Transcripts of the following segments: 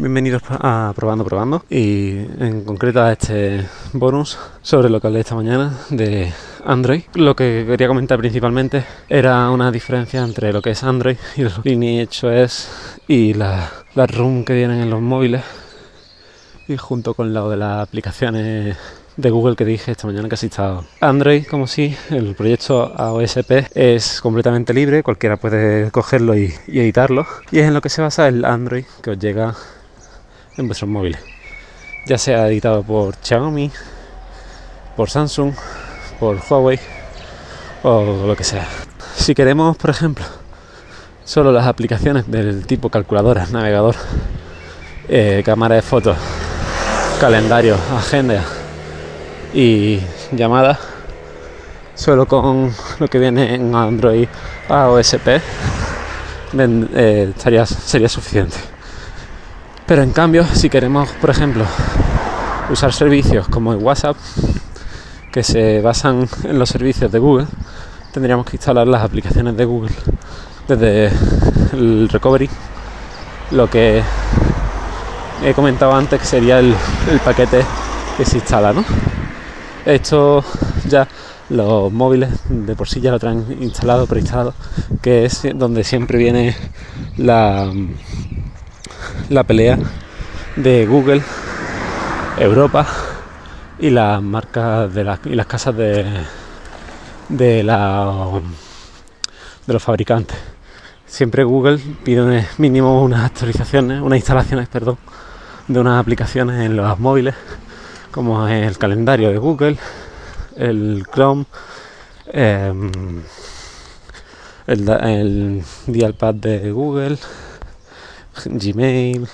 Bienvenidos a Probando Probando y en concreto a este bonus sobre lo que hablé esta mañana de Android. Lo que quería comentar principalmente era una diferencia entre lo que es Android y los Lineage OS y las la ROM que vienen en los móviles y junto con lo de las aplicaciones de Google que dije esta mañana que has estado. Android, como si, el proyecto AOSP es completamente libre, cualquiera puede cogerlo y, editarlo. Y es en lo que se basa el Android que os llega en vuestros móviles. Ya sea editado por Xiaomi, por Samsung, por Huawei o lo que sea. Si queremos, por ejemplo, solo las aplicaciones del tipo calculadora, navegador, eh, cámara de fotos, calendario, agenda y llamadas, solo con lo que viene en Android AOSP eh, estaría, sería suficiente. Pero en cambio, si queremos, por ejemplo, usar servicios como el WhatsApp, que se basan en los servicios de Google, tendríamos que instalar las aplicaciones de Google desde el recovery. Lo que he comentado antes que sería el, paquete que se instala, ¿no? Esto ya los móviles de por sí ya lo traen instalado, preinstalado, que es donde siempre viene la la pelea de Google, Europa y las marcas de y las casas de, de, la, de los fabricantes. Siempre Google pide mínimo unas actualizaciones, unas instalaciones, perdón, de unas aplicaciones en los móviles, como el calendario de Google, el Chrome, em, el, el Dialpad de Google, Gmail,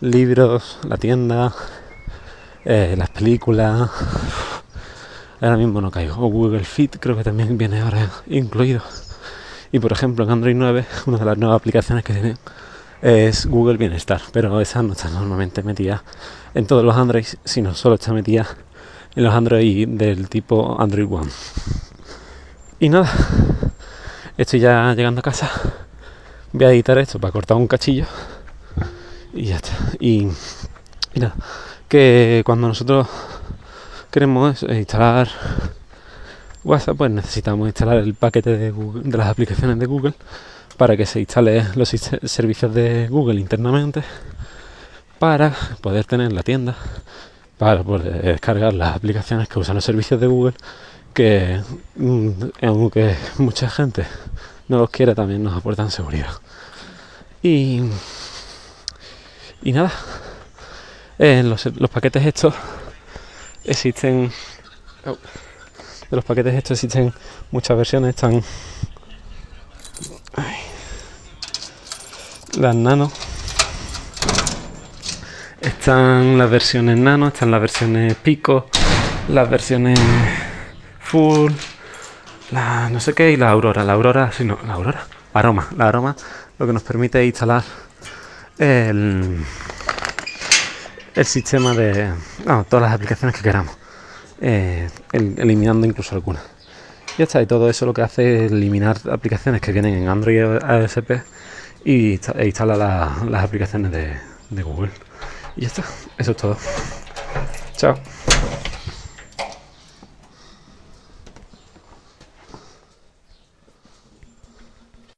libros, la tienda, eh, las películas. Ahora mismo no caigo. Google Fit creo que también viene ahora incluido. Y por ejemplo en Android 9, una de las nuevas aplicaciones que tienen es Google Bienestar, pero esa no está normalmente metida en todos los Android, sino solo está metida en los Android del tipo Android One. Y nada, estoy ya llegando a casa voy a editar esto para cortar un cachillo y ya está. Y, mira, que cuando nosotros queremos instalar WhatsApp, pues necesitamos instalar el paquete de, las aplicaciones de Google para que se instale los servicios de Google internamente para poder tener la tienda para poder descargar las aplicaciones que usan los servicios de Google que mm, aunque mucha gente no los quiera también nos aportan seguridad. Y, y nada, en los, paquetes estos existen, de los paquetes estos existen muchas versiones, están las nano, están las versiones nano, están las versiones pico, las versiones full, la no sé qué y la aurora. La aurora, sí, no, la aurora. Aroma. La aroma lo que nos permite instalar el, el sistema de todas las aplicaciones que queramos, eh, eliminando incluso algunas. Ya está, y todo eso lo que hace es eliminar aplicaciones que vienen en Android ASP y e instala las aplicaciones de, de Google. Y ya está, eso es todo. Chao.